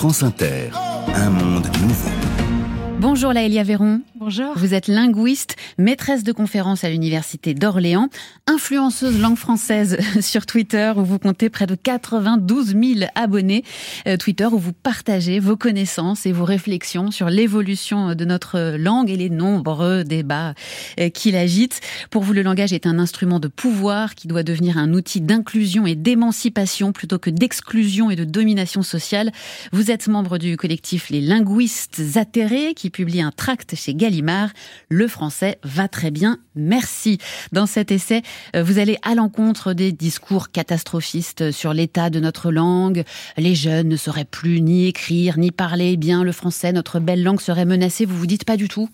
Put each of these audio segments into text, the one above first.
France Inter, un monde nouveau. Bonjour Laëlia Véron. Bonjour. Vous êtes linguiste, maîtresse de conférences à l'université d'Orléans, influenceuse langue française sur Twitter où vous comptez près de 92 000 abonnés. Euh, Twitter où vous partagez vos connaissances et vos réflexions sur l'évolution de notre langue et les nombreux débats euh, qui l'agitent. Pour vous, le langage est un instrument de pouvoir qui doit devenir un outil d'inclusion et d'émancipation plutôt que d'exclusion et de domination sociale. Vous êtes membre du collectif Les Linguistes Atterrés qui publie un tract chez Le français va très bien, merci. Dans cet essai, euh, vous allez à l'encontre des discours catastrophistes sur l'état de notre langue. Les jeunes ne sauraient plus ni écrire, ni parler bien le français. Notre belle langue serait menacée. Vous vous dites pas du tout?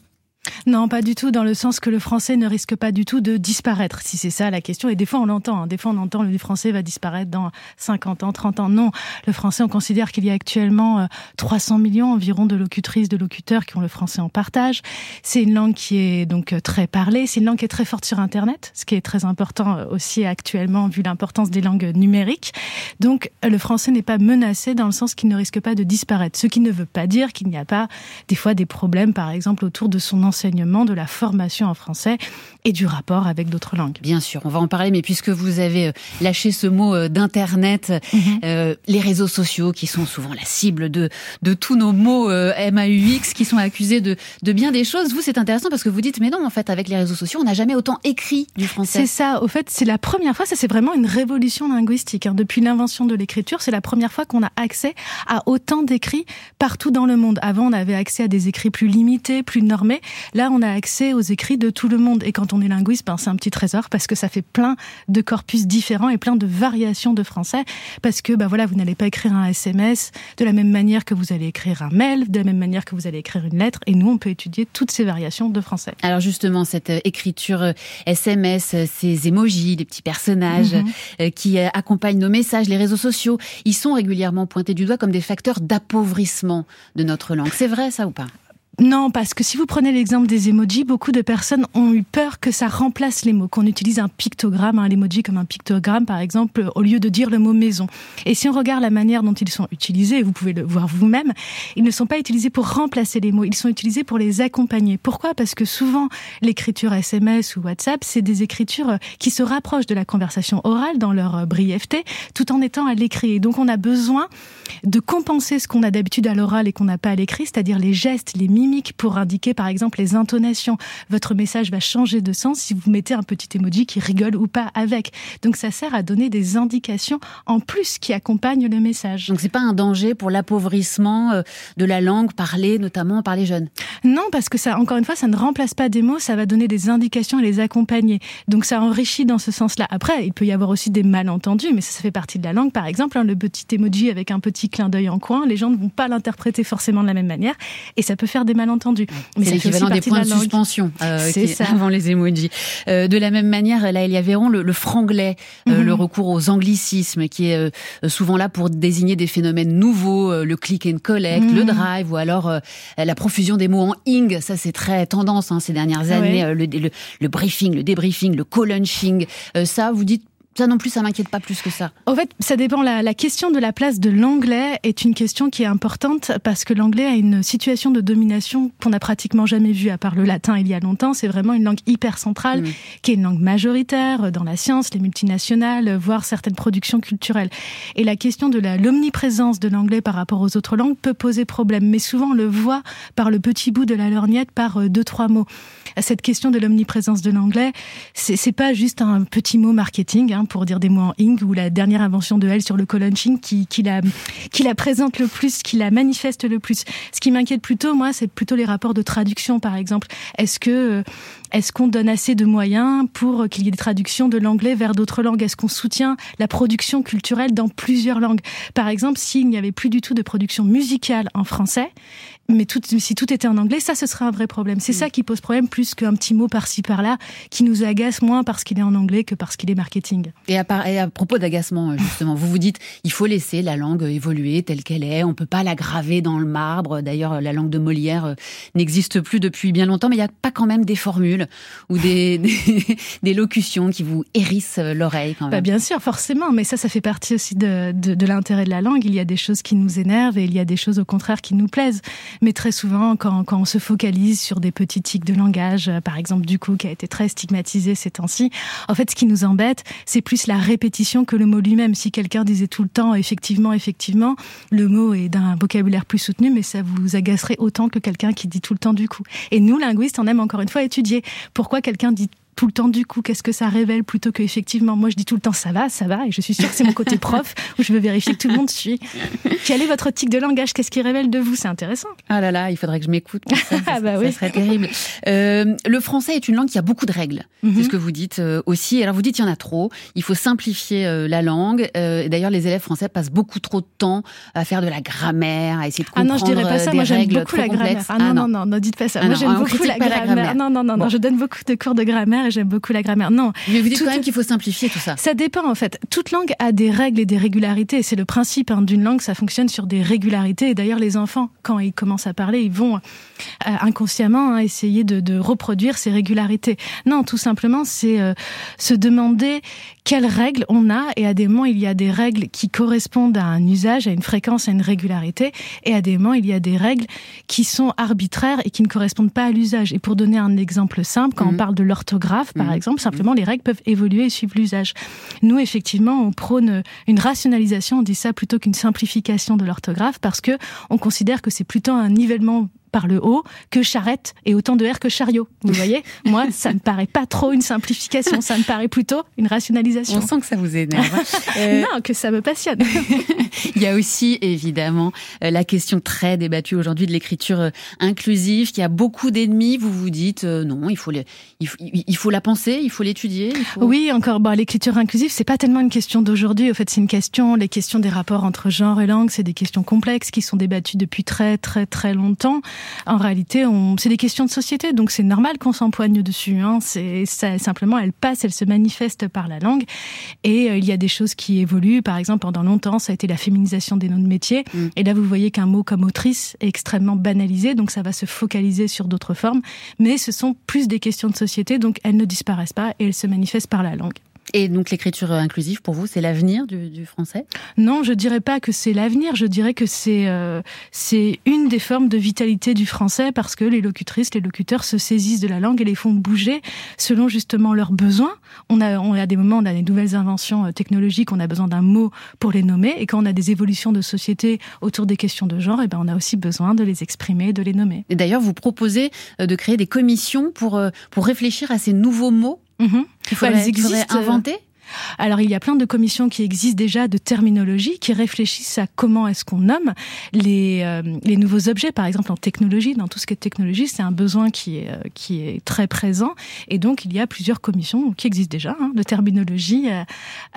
Non, pas du tout, dans le sens que le français ne risque pas du tout de disparaître, si c'est ça la question. Et des fois, on l'entend. Hein. Des fois, on entend le français va disparaître dans 50 ans, 30 ans. Non, le français, on considère qu'il y a actuellement 300 euh, millions environ de locutrices, de locuteurs qui ont le français en partage. C'est une langue qui est donc euh, très parlée. C'est une langue qui est très forte sur Internet, ce qui est très important euh, aussi actuellement, vu l'importance des langues numériques. Donc, le français n'est pas menacé dans le sens qu'il ne risque pas de disparaître. Ce qui ne veut pas dire qu'il n'y a pas des fois des problèmes, par exemple, autour de son enseignement, de la formation en français et du rapport avec d'autres langues. Bien sûr, on va en parler, mais puisque vous avez euh, lâché ce mot euh, d'Internet, mhm. euh, les réseaux sociaux qui sont souvent la cible de, de tous nos mots MAUX qui sont accusés de, de bien des choses, vous c'est intéressant parce que vous dites, mais non, en fait, avec les réseaux sociaux, on n'a jamais autant écrit du français. C'est ça, au fait, c'est la première fois, ça c'est vraiment une révolution linguistique. Hein. Depuis l'invention de l'écriture, c'est la première fois qu'on a accès à autant d'écrits partout dans le monde. Avant, on avait accès à des écrits plus limités, plus normés. Là, on a accès aux écrits de tout le monde. Et quand on est linguiste, ben, c'est un petit trésor parce que ça fait plein de corpus différents et plein de variations de français. Parce que, ben voilà, vous n'allez pas écrire un SMS de la même manière que vous allez écrire un mail, de la même manière que vous allez écrire une lettre. Et nous, on peut étudier toutes ces variations de français. Alors justement, cette euh, écriture SMS, euh, euh, ces emojis, les petits personnages mhm. qui accompagnent nos messages, les réseaux sociaux, ils sont régulièrement pointés du doigt comme des facteurs d'appauvrissement de notre langue. C'est vrai ça ou pas? Non, parce que si vous prenez l'exemple des emojis, beaucoup de personnes ont eu peur que ça remplace les mots, qu'on utilise un pictogramme, un emoji comme un pictogramme par exemple, au lieu de dire le mot maison. Et si on regarde la manière dont ils sont utilisés, vous pouvez le voir vous-même, ils ne sont pas utilisés pour remplacer les mots, ils sont utilisés pour les accompagner. Pourquoi? Parce que souvent, l'écriture SMS ou WhatsApp, c'est des écritures qui se rapprochent de la conversation orale dans leur brièveté, tout en étant à l'écrit. Et donc on a besoin de compenser ce qu'on a d'habitude à l'oral et qu'on n'a pas à l'écrit, c'est-à-dire les gestes, les mimes, pour indiquer par exemple les intonations. Votre message va changer de sens si vous mettez un petit emoji qui rigole ou pas avec. Donc ça sert à donner des indications en plus qui accompagnent le message. Donc c'est pas un danger pour l'appauvrissement euh, de la langue parlée notamment par les jeunes. Non, parce que ça encore une fois ça ne remplace pas des mots, ça va donner des indications et les accompagner. Donc ça enrichit dans ce sens-là. Après, il peut y avoir aussi des malentendus, mais ça, ça fait partie de la langue. Par exemple, hein, le petit emoji avec un petit clin d'œil en coin, les gens ne vont pas l'interpréter forcément de la même manière et ça peut faire des malentendus. C'est l'équivalent des points de, suspension euh, avant les emojis. Euh, de la même manière, là, il y avait le, le franglais, euh, mhm. le recours aux anglicismes, qui est euh, souvent là pour désigner des phénomènes nouveaux, euh, le click and collect, le mhm. drive, ou alors la profusion des mots en ing. Ça, c'est très tendance hein, ces dernières années. Le, le, le, briefing, le débriefing, le co-lunching. ça, vous dites ça non plus, ça m'inquiète pas plus que ça. En fait, ça dépend. La, la question de la place de l'anglais est une question qui est importante parce que l'anglais a une situation de domination qu'on n'a pratiquement jamais vue à part le latin il y a longtemps. C'est vraiment une langue hyper centrale, mm. qui est une langue majoritaire dans la science, les multinationales, voire certaines productions culturelles. Et la question de l'omniprésence de l'anglais par rapport aux autres langues peut poser problème. Mais souvent, on le voit par le petit bout de la lorgnette, par euh, deux, trois mots. Cette question de l'omniprésence de l'anglais, c'est pas juste un petit mot marketing. Hein, pour dire des mots en ing, ou la dernière invention de elle sur le colunching qui, qui, la, qui la présente le plus, qui la manifeste le plus. Ce qui m'inquiète plutôt, moi, c'est plutôt les rapports de traduction, par exemple. Est-ce que euh, est-ce qu'on donne assez de moyens pour qu'il y ait des traductions de l'anglais vers d'autres langues? Est-ce qu'on soutient la production culturelle dans plusieurs langues? Par exemple, s'il n'y avait plus du tout de production musicale en français mais tout, si tout était en anglais, ça, ce serait un vrai problème. C'est mm. ça qui pose problème plus qu'un petit mot par-ci par-là qui nous agace moins parce qu'il est en anglais que parce qu'il est marketing. Et à, et à propos d'agacement, euh, justement, vous vous dites, il faut laisser la langue évoluer telle qu'elle est. On peut pas la graver dans le marbre. D'ailleurs, la langue de Molière euh, n'existe plus depuis bien longtemps, mais il n'y a pas quand même des formules ou des, des, locutions qui vous hérissent l'oreille quand bah, même. bien sûr, forcément, mais ça, ça fait partie aussi de, de, de l'intérêt de la langue. Il y a des choses qui nous énervent et il y a des choses au contraire qui nous plaisent. Mais très souvent, quand, quand on se focalise sur des petits tics de langage, euh, par exemple du coup, qui a été très stigmatisé ces temps-ci, en fait, ce qui nous embête, c'est plus la répétition que le mot lui-même. Si quelqu'un disait tout le temps, effectivement, effectivement, le mot est d'un vocabulaire plus soutenu, mais ça vous agacerait autant que quelqu'un qui dit tout le temps du coup. Et nous, linguistes, on aime encore une fois étudier pourquoi quelqu'un dit tout le temps du coup Qu'est-ce que ça révèle plutôt que effectivement Moi, je dis tout le temps ça va, ça va, et je suis sûre que c'est mon côté prof où je veux vérifier que tout le monde suit. Quel est votre tic de langage? Qu'est-ce qui révèle de vous? C'est intéressant. Ah là là, il faudrait que je m'écoute. Ça, ah bah oui. ça serait terrible. Euh, le français est une langue qui a beaucoup de règles. C'est mhm. ce que vous dites euh, aussi. Alors vous dites il y en a trop. Il faut simplifier euh, la langue. D'ailleurs, les élèves français passent beaucoup trop de temps à faire de la grammaire, à essayer de comprendre Ah non, je dirais pas ça. Moi, j'aime beaucoup la grammaire. Ah, non, ah non, non, non, dites pas ça. Ah Moi, j'aime beaucoup la grammaire. Non, non, non, non, je donne beaucoup de cours de grammaire j'aime beaucoup la grammaire. Non. Mais vous dites quand même qu'il faut simplifier tout ça. Ça dépend en fait. Toute langue a des règles et des régularités. C'est le principe hein, d'une langue, ça fonctionne sur des régularités. Et d'ailleurs, les enfants, quand ils commencent à parler, ils vont euh, inconsciemment hein, essayer de, de, reproduire ces régularités. Non, tout simplement, c'est euh, se demander quelles règles on a. Et à des moments, il y a des règles qui correspondent à un usage, à une fréquence, à une régularité. Et à des moments, il y a des règles qui sont arbitraires et qui ne correspondent pas à l'usage. Et pour donner un exemple simple, quand on mhm. parle de l'orthographe, par mhm. exemple, simplement, les règles peuvent évoluer et suivre l'usage. Nous, effectivement, on prône une rationalisation, on dit ça plutôt qu'une simplification de l'orthographe parce que on considère que c'est plutôt un nivellement par le haut que charrette et autant de R que chariot. Vous voyez? Moi, ça ne paraît pas trop une simplification, ça me paraît plutôt une rationalisation. On sent que ça vous énerve. Euh, non, que ça me passionne. Il y a aussi évidemment euh, la question très débattue aujourd'hui de l'écriture euh, inclusive qui a beaucoup d'ennemis. Vous vous dites non, il faut, il, faut, la penser, il faut l'étudier. Oui, encore. Bon, l'écriture inclusive, c'est pas tellement une question d'aujourd'hui. Au fait, c'est une question. Les questions des rapports entre genre et langue, c'est des questions complexes qui sont débattues depuis très très très longtemps en réalité, c'est des questions de société, donc c'est normal qu'on s'empoigne dessus. Hein. C'est simplement, elle passe, elle se manifeste par la langue, et euh, il y a des choses qui évoluent. Par exemple, pendant longtemps, ça a été la féminisation des noms de métiers, mm. et là, vous voyez qu'un mot comme autrice est extrêmement banalisé, donc ça va se focaliser sur d'autres formes, mais ce sont plus des questions de société, donc elles ne disparaissent pas et elles se manifestent par la langue. Et donc l'écriture inclusive, pour vous, c'est l'avenir du, du, français? Non, je dirais pas que c'est l'avenir. Je dirais que c'est euh, c'est une des formes de vitalité du français parce que les locutrices, les locuteurs se saisissent de la langue et les font bouger selon justement leurs besoins. On a, on a des moments, on a des nouvelles inventions euh, technologiques, on a besoin d'un mot pour les nommer. Et quand on a des évolutions de société autour des questions de genre, et eh ben on a aussi besoin de les exprimer, de les nommer. Et d'ailleurs, vous proposez euh, de créer des commissions pour pour réfléchir à ces nouveaux mots Mmh. Il faudrait, Elles existent, inventer alors il y a plein de commissions qui existent déjà de terminologie qui réfléchissent à comment est-ce qu'on nomme les, euh, les nouveaux objets. Par exemple en technologie, dans tout ce qui est technologie, c'est un besoin qui est, euh, qui est très présent et donc il y a plusieurs commissions qui existent déjà hein, de terminologie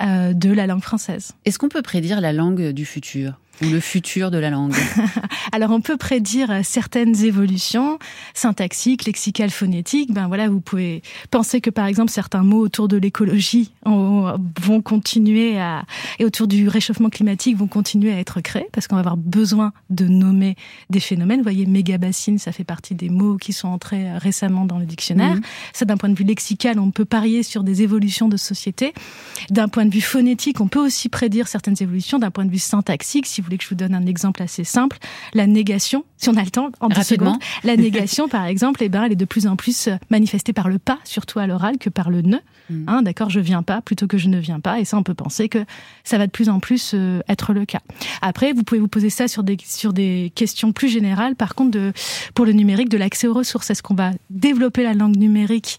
euh, de la langue française. Est-ce qu'on peut prédire la langue du futur? Ou le futur de la langue Alors on peut prédire certaines évolutions syntaxiques, lexicales, phonétiques. Ben voilà, vous pouvez penser que par exemple certains mots autour de l'écologie vont continuer à et autour du réchauffement climatique vont continuer à être créés parce qu'on va avoir besoin de nommer des phénomènes. Vous voyez, méga bassine, ça fait partie des mots qui sont entrés récemment dans le dictionnaire. Mhm. Ça, d'un point de vue lexical, on peut parier sur des évolutions de société. D'un point de vue phonétique, on peut aussi prédire certaines évolutions. D'un point de vue syntaxique, si vous que je vous donne un exemple assez simple, la négation, si on a le temps, en deux secondes, la négation, par exemple, eh ben, elle est de plus en plus manifestée par le pas, surtout à l'oral, que par le ne. Mm. Hein, D'accord, je viens pas plutôt que je ne viens pas. Et ça, on peut penser que ça va de plus en plus euh, être le cas. Après, vous pouvez vous poser ça sur des, sur des questions plus générales, par contre, de, pour le numérique, de l'accès aux ressources. Est-ce qu'on va développer la langue numérique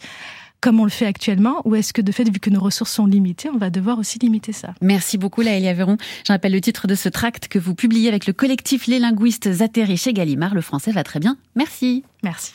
comme on le fait actuellement, ou est-ce que de fait, vu que nos ressources sont limitées, on va devoir aussi limiter ça? Merci beaucoup, Laëlia Véron. Je rappelle le titre de ce tract que vous publiez avec le collectif Les Linguistes atterrés chez Gallimard. Le français va très bien. Merci. Merci.